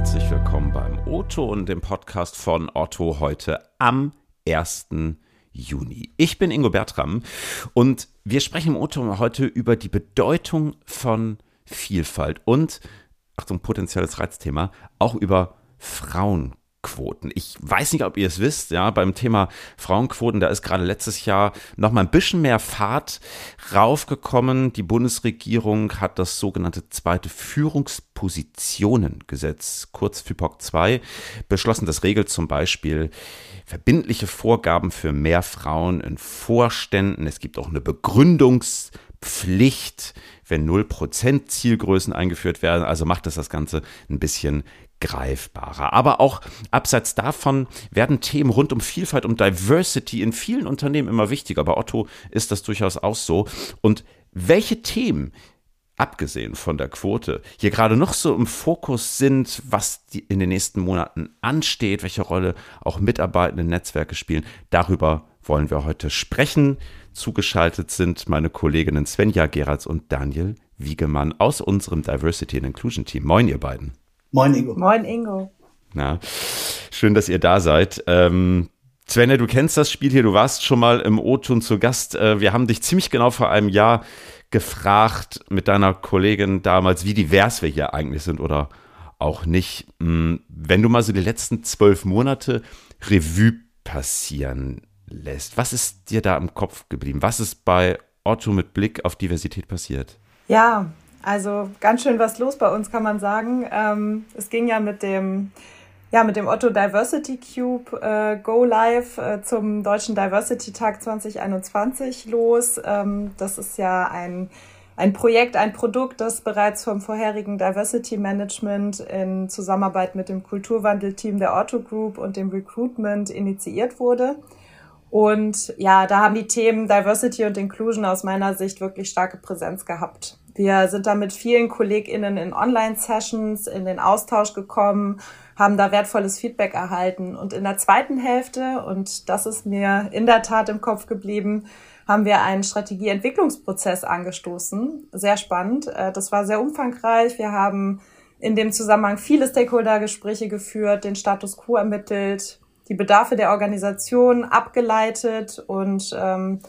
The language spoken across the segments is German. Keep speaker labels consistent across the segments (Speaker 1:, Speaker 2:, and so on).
Speaker 1: herzlich willkommen beim Otto und dem Podcast von Otto heute am 1. Juni. Ich bin Ingo Bertram und wir sprechen im Otto heute über die Bedeutung von Vielfalt und, Achtung, potenzielles Reizthema, auch über Frauen Quoten. Ich weiß nicht, ob ihr es wisst, ja, beim Thema Frauenquoten, da ist gerade letztes Jahr noch mal ein bisschen mehr Fahrt raufgekommen. Die Bundesregierung hat das sogenannte zweite Führungspositionengesetz, kurz FIPOC 2, beschlossen. Das regelt zum Beispiel verbindliche Vorgaben für mehr Frauen in Vorständen. Es gibt auch eine Begründungspflicht, wenn 0% Zielgrößen eingeführt werden. Also macht es das Ganze ein bisschen greifbarer. Aber auch abseits davon werden Themen rund um Vielfalt, um Diversity in vielen Unternehmen immer wichtiger. Bei Otto ist das durchaus auch so. Und welche Themen abgesehen von der Quote, hier gerade noch so im Fokus sind, was in den nächsten Monaten ansteht, welche Rolle auch mitarbeitende Netzwerke spielen, darüber wollen wir heute sprechen. Zugeschaltet sind meine Kolleginnen Svenja Geratz und Daniel Wiegemann aus unserem Diversity and Inclusion Team. Moin, ihr beiden.
Speaker 2: Moin Ingo.
Speaker 3: Moin Ingo.
Speaker 1: Na, schön, dass ihr da seid. Ähm, Svenne, du kennst das Spiel hier, du warst schon mal im O-Ton zu Gast. Äh, wir haben dich ziemlich genau vor einem Jahr gefragt mit deiner Kollegin damals, wie divers wir hier eigentlich sind oder auch nicht. Hm, wenn du mal so die letzten zwölf Monate Revue passieren lässt, was ist dir da im Kopf geblieben? Was ist bei Otto mit Blick auf Diversität passiert?
Speaker 3: Ja, also ganz schön was los bei uns, kann man sagen. Ähm, es ging ja mit dem, ja, mit dem Otto Diversity Cube äh, Go Live äh, zum Deutschen Diversity Tag 2021 los. Ähm, das ist ja ein, ein Projekt, ein Produkt, das bereits vom vorherigen Diversity Management in Zusammenarbeit mit dem Kulturwandelteam der Otto Group und dem Recruitment initiiert wurde. Und ja, da haben die Themen Diversity und Inclusion aus meiner Sicht wirklich starke Präsenz gehabt. Wir sind da mit vielen KollegInnen in Online-Sessions in den Austausch gekommen, haben da wertvolles Feedback erhalten. Und in der zweiten Hälfte, und das ist mir in der Tat im Kopf geblieben, haben wir einen Strategieentwicklungsprozess angestoßen. Sehr spannend. Äh, das war sehr umfangreich. Wir haben in dem Zusammenhang viele Stakeholder-Gespräche geführt, den Status quo ermittelt, die Bedarfe der Organisation abgeleitet und ähm,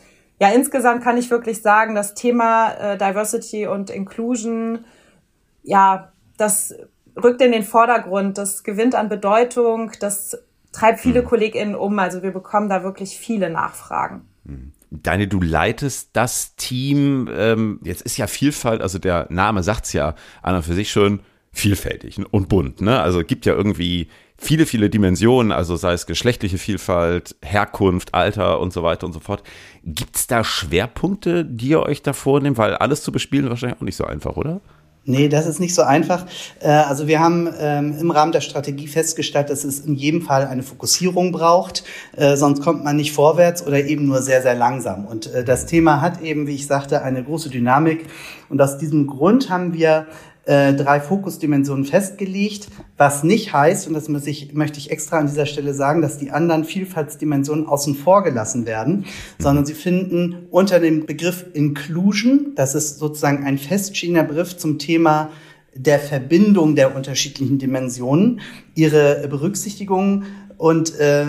Speaker 3: ja, insgesamt kann ich wirklich sagen, das Thema äh, Diversity und Inclusion, ja, das rückt in den Vordergrund, das gewinnt an Bedeutung, das treibt viele mhm. KollegInnen um. Also wir bekommen da wirklich viele Nachfragen.
Speaker 1: Mhm. Deine, du leitest das Team, ähm, jetzt ist ja Vielfalt, also der Name sagt's ja an und für sich schon, vielfältig und bunt, ne? Also gibt ja irgendwie viele, viele Dimensionen, also sei es geschlechtliche Vielfalt, Herkunft, Alter und so weiter und so fort. Gibt es da Schwerpunkte, die ihr euch da vornehmt? Weil alles zu bespielen wahrscheinlich auch nicht so einfach, oder?
Speaker 2: Nee, das ist nicht so einfach. Äh, also wir haben ähm, im Rahmen der Strategie festgestellt, dass es in jedem Fall eine Fokussierung braucht, äh, sonst kommt man nicht vorwärts oder eben nur sehr, sehr langsam. Und äh, das Thema hat eben, wie ich sagte, eine große Dynamik. Und aus diesem Grund haben wir äh, drei Fokusdimensionen festgelegt, was nicht heißt, und das muss ich, möchte ich extra an dieser Stelle sagen, dass die anderen Vielfaltsdimensionen außen vor gelassen werden, sondern sie finden unter dem Begriff Inclusion, das ist sozusagen ein feststehender Begriff zum Thema der Verbindung der unterschiedlichen Dimensionen, ihre Berücksichtigung und äh,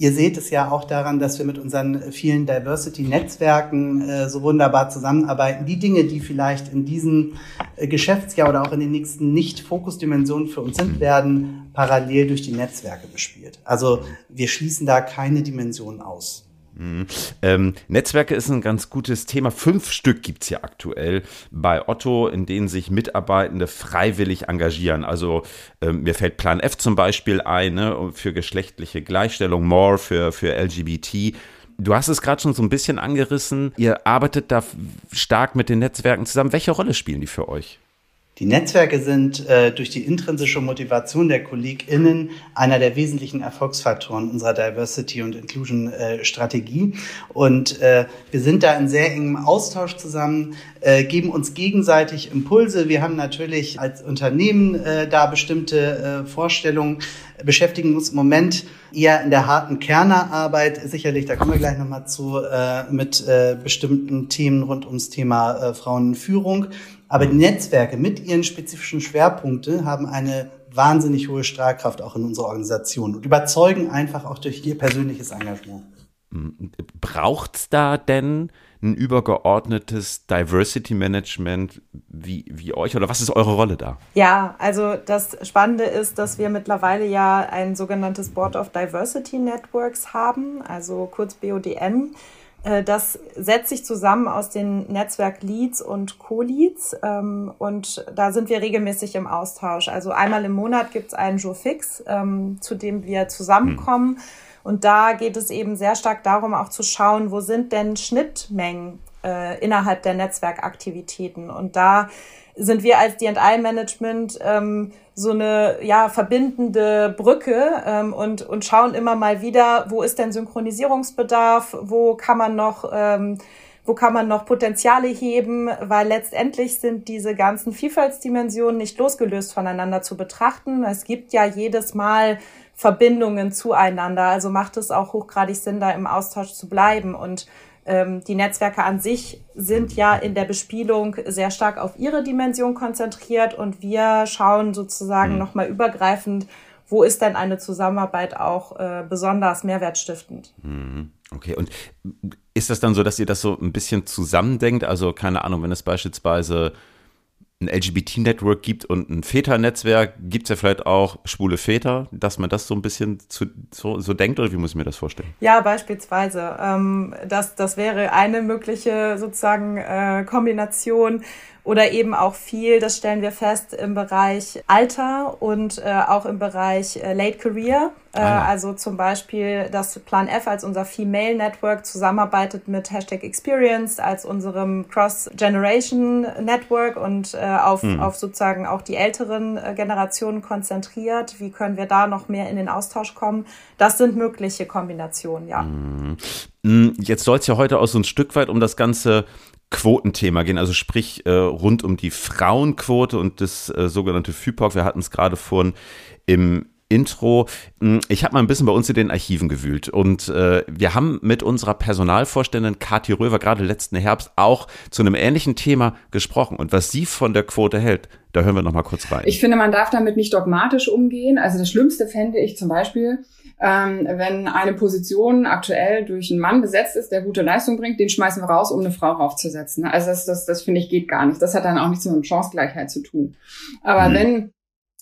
Speaker 2: Ihr seht es ja auch daran, dass wir mit unseren vielen Diversity-Netzwerken äh, so wunderbar zusammenarbeiten. Die Dinge, die vielleicht in diesem äh, Geschäftsjahr oder auch in den nächsten Nicht-Fokus-Dimensionen für uns sind, werden parallel durch die Netzwerke bespielt. Also wir schließen da keine Dimension aus.
Speaker 1: Mhm. Ähm, Netzwerke ist ein ganz gutes Thema. Fünf Stück gibt es ja aktuell bei Otto, in denen sich Mitarbeitende freiwillig engagieren. Also ähm, mir fällt Plan F zum Beispiel ein, ne, für geschlechtliche Gleichstellung, More für, für LGBT. Du hast es gerade schon so ein bisschen angerissen. Ihr arbeitet da stark mit den Netzwerken zusammen. Welche Rolle spielen die für euch?
Speaker 2: Die Netzwerke sind äh, durch die intrinsische Motivation der KollegInnen einer der wesentlichen Erfolgsfaktoren unserer Diversity- und Inclusion-Strategie. Äh, und äh, wir sind da in sehr engem Austausch zusammen, äh, geben uns gegenseitig Impulse. Wir haben natürlich als Unternehmen äh, da bestimmte äh, Vorstellungen, beschäftigen uns im Moment eher in der harten Kernerarbeit, sicherlich, da kommen wir gleich nochmal zu, äh, mit äh, bestimmten Themen rund ums Thema äh, Frauenführung. Aber die Netzwerke mit ihren spezifischen Schwerpunkten haben eine wahnsinnig hohe Strahlkraft auch in unserer Organisation und überzeugen einfach auch durch ihr persönliches Engagement.
Speaker 1: Braucht es da denn ein übergeordnetes Diversity Management wie, wie euch oder was ist eure Rolle da?
Speaker 3: Ja, also das Spannende ist, dass wir mittlerweile ja ein sogenanntes Board of Diversity Networks haben, also kurz BODN. Äh, das setzt sich zusammen aus den Netzwerk Leads und Co-Leads ähm, und da sind wir regelmäßig im Austausch. Also einmal im Monat gibt es einen Jour fix, ähm, zu dem wir zusammenkommen. Hm und da geht es eben sehr stark darum, auch zu schauen, wo sind denn Schnittmengen äh, innerhalb der Netzwerkaktivitäten. Und da sind wir als D&I-Management ähm, so eine ja verbindende Brücke ähm, und und schauen immer mal wieder, wo ist denn Synchronisierungsbedarf, wo kann man noch ähm, wo kann man noch Potenziale heben, weil letztendlich sind diese ganzen Vielfaltsdimensionen nicht losgelöst voneinander zu betrachten. Es gibt ja jedes Mal Verbindungen zueinander. Also macht es auch hochgradig Sinn, da im Austausch zu bleiben. Und ähm, die Netzwerke an sich sind ja in der Bespielung sehr stark auf ihre Dimension konzentriert und wir schauen sozusagen mhm. nochmal übergreifend, wo ist denn eine Zusammenarbeit auch äh, besonders mehrwertstiftend.
Speaker 1: Mhm. Okay, und ist das dann so, dass ihr das so ein bisschen zusammendenkt? Also keine Ahnung, wenn es beispielsweise ein LGBT-Network gibt und ein Väter-Netzwerk, gibt es ja vielleicht auch schwule Väter, dass man das so ein bisschen zu, so, so denkt oder wie muss ich mir das vorstellen?
Speaker 3: Ja, beispielsweise. Ähm, das, das wäre eine mögliche sozusagen äh, Kombination oder eben auch viel, das stellen wir fest, im Bereich Alter und äh, auch im Bereich äh, Late Career. Äh, ah. Also zum Beispiel, dass Plan F als unser Female Network zusammenarbeitet mit Hashtag Experience als unserem Cross-Generation Network und äh, auf, mhm. auf sozusagen auch die älteren äh, Generationen konzentriert. Wie können wir da noch mehr in den Austausch kommen? Das sind mögliche Kombinationen, ja.
Speaker 1: Mhm. Jetzt soll es ja heute auch so ein Stück weit um das ganze Quotenthema gehen, also sprich äh, rund um die Frauenquote und das äh, sogenannte FIPOC. Wir hatten es gerade vorhin im Intro. Hm, ich habe mal ein bisschen bei uns in den Archiven gewühlt und äh, wir haben mit unserer Personalvorständin Kathi Röver gerade letzten Herbst auch zu einem ähnlichen Thema gesprochen. Und was sie von der Quote hält, da hören wir noch mal kurz rein.
Speaker 4: Ich finde, man darf damit nicht dogmatisch umgehen. Also das Schlimmste fände ich zum Beispiel, ähm, wenn eine Position aktuell durch einen Mann besetzt ist, der gute Leistung bringt, den schmeißen wir raus, um eine Frau raufzusetzen. Also das, das, das finde ich geht gar nicht. Das hat dann auch nichts mit Chancengleichheit zu tun. Aber mhm. wenn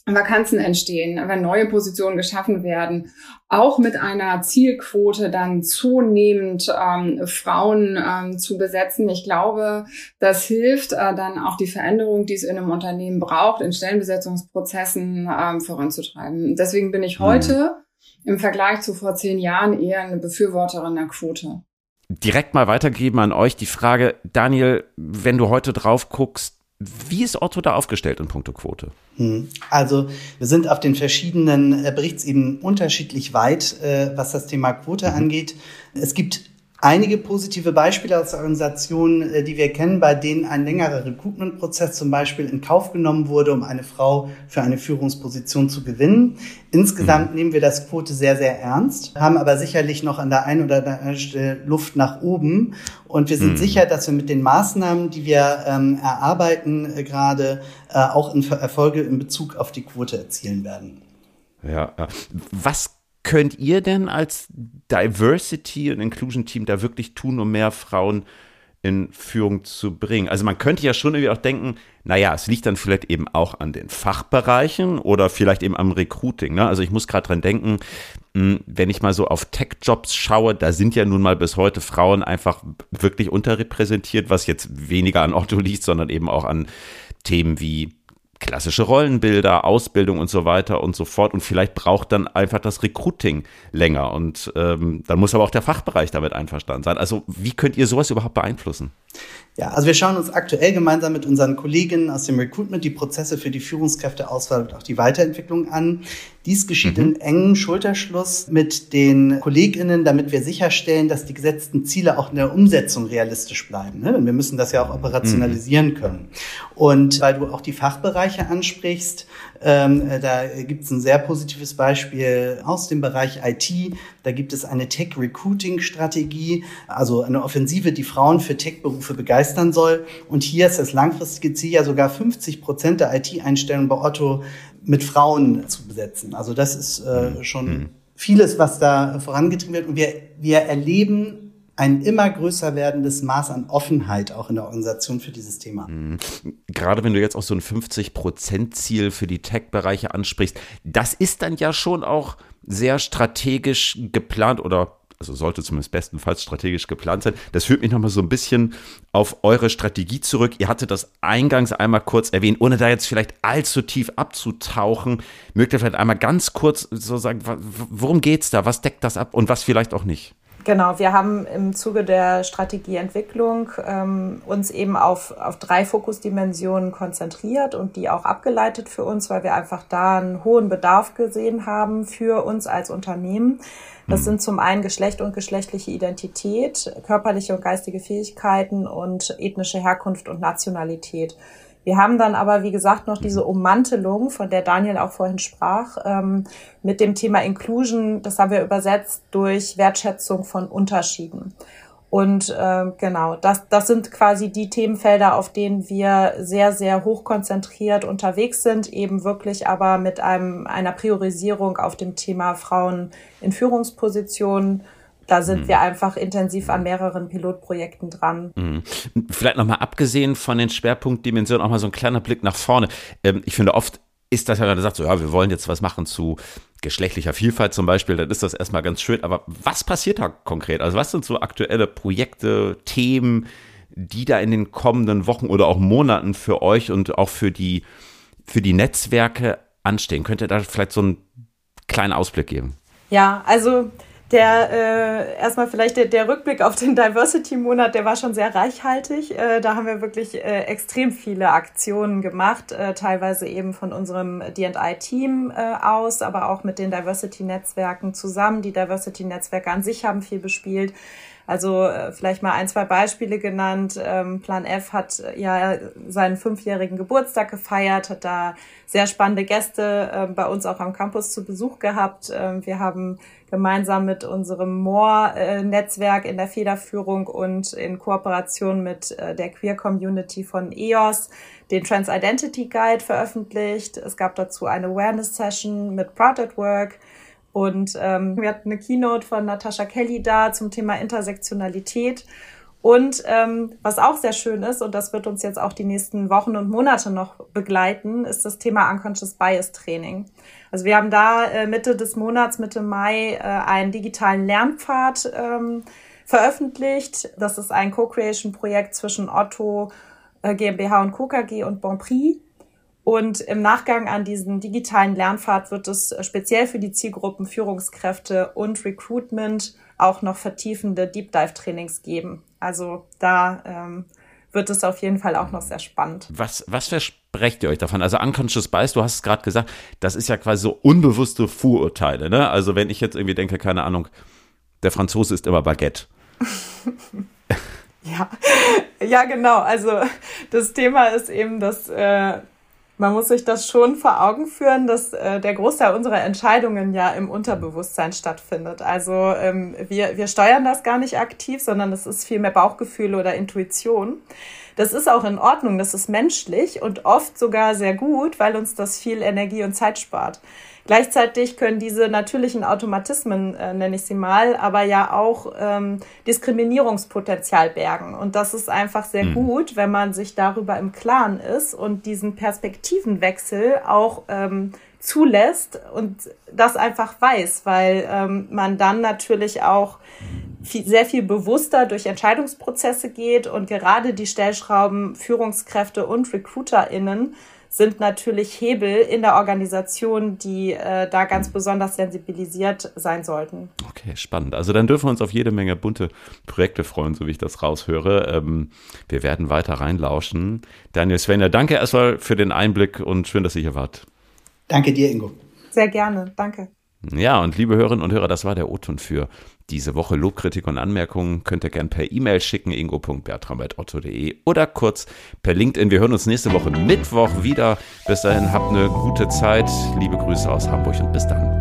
Speaker 4: Vakanzen entstehen, wenn neue Positionen geschaffen werden, auch mit einer Zielquote dann zunehmend ähm, Frauen ähm, zu besetzen. Ich glaube, das hilft äh, dann auch die Veränderung, die es in einem Unternehmen braucht, in Stellenbesetzungsprozessen ähm, voranzutreiben. Deswegen bin ich mhm. heute im Vergleich zu vor zehn Jahren eher eine Befürworterin der Quote.
Speaker 1: Direkt mal weitergeben an euch die Frage, Daniel, wenn du heute drauf guckst, wie ist Otto da aufgestellt in puncto Quote?
Speaker 2: Hm. Also wir sind auf den verschiedenen äh, Berichtsebenen unterschiedlich weit, äh, was das Thema Quote mhm. angeht. Es gibt einige positive Beispiele aus der Organisation, äh, die wir kennen, bei denen ein längerer Recruitment-Prozess zum Beispiel in Kauf genommen wurde, um eine Frau für eine Führungsposition zu gewinnen. Insgesamt nehmen wir das Quote sehr, sehr ernst, haben aber sicherlich noch an der einen oder anderen Stelle Luft nach oben. Und wir sind mhm. sicher, dass wir mit den Maßnahmen, die wir ähm, erarbeiten, äh, gerade äh, auch in Erfolge in Bezug auf die Quote erzielen werden.
Speaker 1: Ja, was könnt ihr denn als Diversity und Inclusion Team da wirklich tun, um mehr Frauen in Führung zu bringen? Also man könnte ja schon irgendwie auch denken, naja, es liegt dann vielleicht eben auch an den Fachbereichen oder vielleicht eben am Recruiting. Ne? Also ich muss gerade dran denken, hm, wenn ich mal so auf Tech-Jobs schaue, da sind ja nun mal bis heute Frauen einfach wirklich unterrepräsentiert, was jetzt weniger an Otto liegt, sondern eben auch an Themen wie klassische Rollenbilder, Ausbildung und so weiter und so fort. Und vielleicht braucht dann einfach das Recruiting länger. Und ähm, dann muss aber auch der Fachbereich damit einverstanden sein. Also wie könnt ihr sowas überhaupt beeinflussen?
Speaker 2: Ja, also wir schauen uns aktuell gemeinsam mit unseren Kolleginnen aus dem Recruitment die Prozesse für die Führungskräfteauswahl und auch die Weiterentwicklung an. Dies geschieht mhm. in engem Schulterschluss mit den Kolleginnen, damit wir sicherstellen, dass die gesetzten Ziele auch in der Umsetzung realistisch bleiben. Ne? Wir müssen das ja auch operationalisieren mhm. können. Und weil du auch die Fachbereiche ansprichst, ähm, äh, da gibt es ein sehr positives Beispiel aus dem Bereich IT. Da gibt es eine Tech-Recruiting-Strategie, also eine Offensive, die Frauen für Tech-Berufe begeistern soll. Und hier ist das langfristige Ziel ja sogar 50 Prozent der IT-Einstellungen bei Otto mit Frauen zu besetzen. Also das ist äh, mhm. schon mhm. vieles, was da vorangetrieben wird. Und wir, wir erleben ein immer größer werdendes Maß an Offenheit auch in der Organisation für dieses Thema. Mhm.
Speaker 1: Gerade wenn du jetzt auch so ein 50-Prozent-Ziel für die Tech-Bereiche ansprichst, das ist dann ja schon auch sehr strategisch geplant oder also sollte zumindest bestenfalls strategisch geplant sein. Das führt mich nochmal so ein bisschen auf eure Strategie zurück. Ihr hattet das eingangs einmal kurz erwähnt, ohne da jetzt vielleicht allzu tief abzutauchen. Mögt ihr vielleicht einmal ganz kurz so sagen, worum geht's da? Was deckt das ab und was vielleicht auch nicht?
Speaker 3: Genau, wir haben im Zuge der Strategieentwicklung ähm, uns eben auf, auf drei Fokusdimensionen konzentriert und die auch abgeleitet für uns, weil wir einfach da einen hohen Bedarf gesehen haben für uns als Unternehmen. Das mhm. sind zum einen Geschlecht und geschlechtliche Identität, körperliche und geistige Fähigkeiten und ethnische Herkunft und Nationalität. Wir haben dann aber, wie gesagt, noch diese Ummantelung, von der Daniel auch vorhin sprach, ähm, mit dem Thema Inclusion. Das haben wir übersetzt durch Wertschätzung von Unterschieden. Und äh, genau, das, das sind quasi die Themenfelder, auf denen wir sehr, sehr hoch konzentriert unterwegs sind, eben wirklich aber mit einem, einer Priorisierung auf dem Thema Frauen in Führungspositionen da sind mhm. wir einfach intensiv an mehreren Pilotprojekten dran. Mhm.
Speaker 1: Vielleicht nochmal abgesehen von den Schwerpunktdimensionen auch mal so ein kleiner Blick nach vorne. Ähm, ich finde oft ist das ja gerade sagt, so ja, wir wollen jetzt was machen zu geschlechtlicher Vielfalt zum Beispiel, dann ist das erstmal ganz schön. Aber was passiert da konkret? Also was sind so aktuelle Projekte, Themen, die da in den kommenden Wochen oder auch Monaten für euch und auch für die, für die Netzwerke anstehen? Könnt ihr da vielleicht so einen kleinen Ausblick geben?
Speaker 3: Ja, also der äh, erstmal vielleicht der, der Rückblick auf den Diversity-Monat, der war schon sehr reichhaltig. Äh, da haben wir wirklich äh, extrem viele Aktionen gemacht, äh, teilweise eben von unserem DI-Team äh, aus, aber auch mit den Diversity-Netzwerken zusammen. Die Diversity-Netzwerke an sich haben viel bespielt. Also äh, vielleicht mal ein, zwei Beispiele genannt. Ähm, Plan F hat äh, ja seinen fünfjährigen Geburtstag gefeiert, hat da sehr spannende Gäste äh, bei uns auch am Campus zu Besuch gehabt. Ähm, wir haben gemeinsam mit unserem More-Netzwerk in der Federführung und in Kooperation mit der Queer Community von EOS den Trans Identity Guide veröffentlicht. Es gab dazu eine Awareness Session mit Proud at Work. Und ähm, wir hatten eine Keynote von Natascha Kelly da zum Thema Intersektionalität. Und ähm, was auch sehr schön ist, und das wird uns jetzt auch die nächsten Wochen und Monate noch begleiten, ist das Thema Unconscious Bias Training. Also wir haben da äh, Mitte des Monats, Mitte Mai, äh, einen digitalen Lernpfad ähm, veröffentlicht. Das ist ein Co-Creation-Projekt zwischen Otto äh, GmbH und KKG und Bonprix. Und im Nachgang an diesen digitalen Lernpfad wird es speziell für die Zielgruppen Führungskräfte und Recruitment auch noch vertiefende Deep Dive Trainings geben. Also da ähm, wird es auf jeden Fall auch noch sehr spannend.
Speaker 1: Was, was versprecht ihr euch davon? Also Unconscious Bias, du hast es gerade gesagt, das ist ja quasi so unbewusste Vorurteile. Ne? Also wenn ich jetzt irgendwie denke, keine Ahnung, der Franzose ist immer Baguette.
Speaker 3: ja, ja, genau. Also das Thema ist eben, dass äh, man muss sich das schon vor Augen führen, dass äh, der Großteil unserer Entscheidungen ja im Unterbewusstsein stattfindet. Also ähm, wir, wir steuern das gar nicht aktiv, sondern es ist viel mehr Bauchgefühl oder Intuition. Das ist auch in Ordnung, das ist menschlich und oft sogar sehr gut, weil uns das viel Energie und Zeit spart. Gleichzeitig können diese natürlichen Automatismen, äh, nenne ich sie mal, aber ja auch ähm, Diskriminierungspotenzial bergen. Und das ist einfach sehr mhm. gut, wenn man sich darüber im Klaren ist und diesen Perspektivenwechsel auch ähm, zulässt und das einfach weiß, weil ähm, man dann natürlich auch viel, sehr viel bewusster durch Entscheidungsprozesse geht und gerade die Stellschrauben Führungskräfte und RecruiterInnen sind natürlich Hebel in der Organisation, die äh, da ganz besonders sensibilisiert sein sollten.
Speaker 1: Okay, spannend. Also dann dürfen wir uns auf jede Menge bunte Projekte freuen, so wie ich das raushöre. Ähm, wir werden weiter reinlauschen. Daniel Svenja, danke erstmal für den Einblick und schön, dass ihr hier wart.
Speaker 2: Danke dir, Ingo.
Speaker 3: Sehr gerne, danke.
Speaker 1: Ja, und liebe Hörerinnen und Hörer, das war der O-Ton für diese Woche. Lobkritik und Anmerkungen könnt ihr gerne per E-Mail schicken, ingo.bertram.otto.de oder kurz per LinkedIn. Wir hören uns nächste Woche Mittwoch wieder. Bis dahin habt eine gute Zeit. Liebe Grüße aus Hamburg und bis dann.